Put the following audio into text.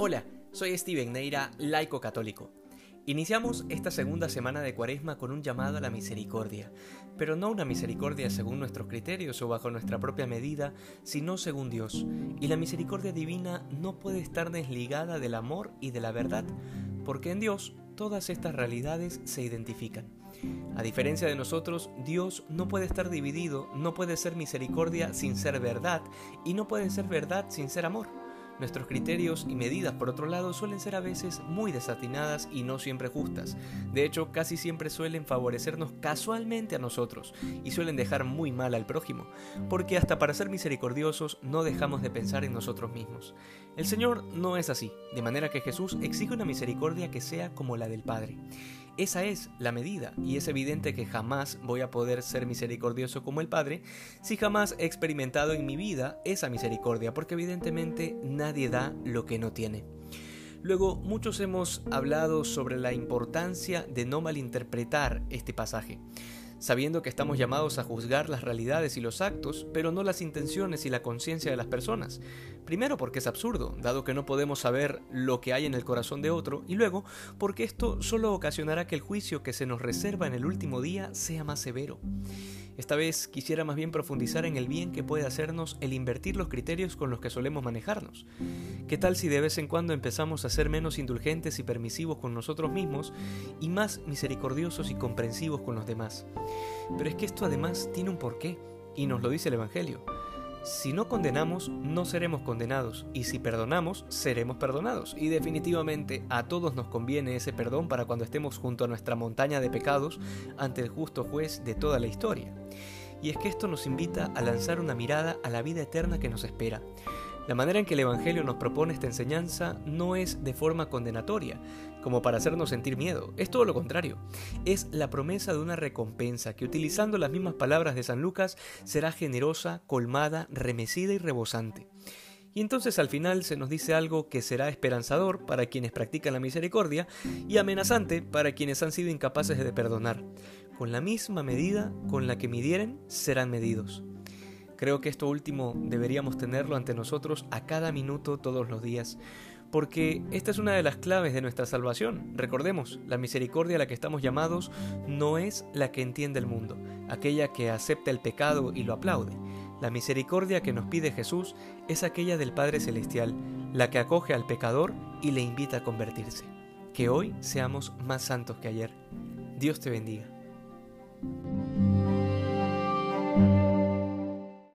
Hola, soy Steven Neira, laico católico. Iniciamos esta segunda semana de Cuaresma con un llamado a la misericordia, pero no una misericordia según nuestros criterios o bajo nuestra propia medida, sino según Dios. Y la misericordia divina no puede estar desligada del amor y de la verdad, porque en Dios todas estas realidades se identifican. A diferencia de nosotros, Dios no puede estar dividido, no puede ser misericordia sin ser verdad, y no puede ser verdad sin ser amor. Nuestros criterios y medidas, por otro lado, suelen ser a veces muy desatinadas y no siempre justas. De hecho, casi siempre suelen favorecernos casualmente a nosotros y suelen dejar muy mal al prójimo, porque hasta para ser misericordiosos no dejamos de pensar en nosotros mismos. El Señor no es así, de manera que Jesús exige una misericordia que sea como la del Padre. Esa es la medida, y es evidente que jamás voy a poder ser misericordioso como el Padre si jamás he experimentado en mi vida esa misericordia, porque evidentemente nadie da lo que no tiene. Luego, muchos hemos hablado sobre la importancia de no malinterpretar este pasaje sabiendo que estamos llamados a juzgar las realidades y los actos, pero no las intenciones y la conciencia de las personas. Primero porque es absurdo, dado que no podemos saber lo que hay en el corazón de otro, y luego porque esto solo ocasionará que el juicio que se nos reserva en el último día sea más severo. Esta vez quisiera más bien profundizar en el bien que puede hacernos el invertir los criterios con los que solemos manejarnos. ¿Qué tal si de vez en cuando empezamos a ser menos indulgentes y permisivos con nosotros mismos y más misericordiosos y comprensivos con los demás? Pero es que esto además tiene un porqué, y nos lo dice el Evangelio. Si no condenamos, no seremos condenados, y si perdonamos, seremos perdonados. Y definitivamente a todos nos conviene ese perdón para cuando estemos junto a nuestra montaña de pecados ante el justo juez de toda la historia. Y es que esto nos invita a lanzar una mirada a la vida eterna que nos espera. La manera en que el Evangelio nos propone esta enseñanza no es de forma condenatoria, como para hacernos sentir miedo, es todo lo contrario. Es la promesa de una recompensa que utilizando las mismas palabras de San Lucas será generosa, colmada, remecida y rebosante. Y entonces al final se nos dice algo que será esperanzador para quienes practican la misericordia y amenazante para quienes han sido incapaces de perdonar. Con la misma medida con la que midieren, serán medidos. Creo que esto último deberíamos tenerlo ante nosotros a cada minuto todos los días, porque esta es una de las claves de nuestra salvación. Recordemos, la misericordia a la que estamos llamados no es la que entiende el mundo, aquella que acepta el pecado y lo aplaude. La misericordia que nos pide Jesús es aquella del Padre Celestial, la que acoge al pecador y le invita a convertirse. Que hoy seamos más santos que ayer. Dios te bendiga.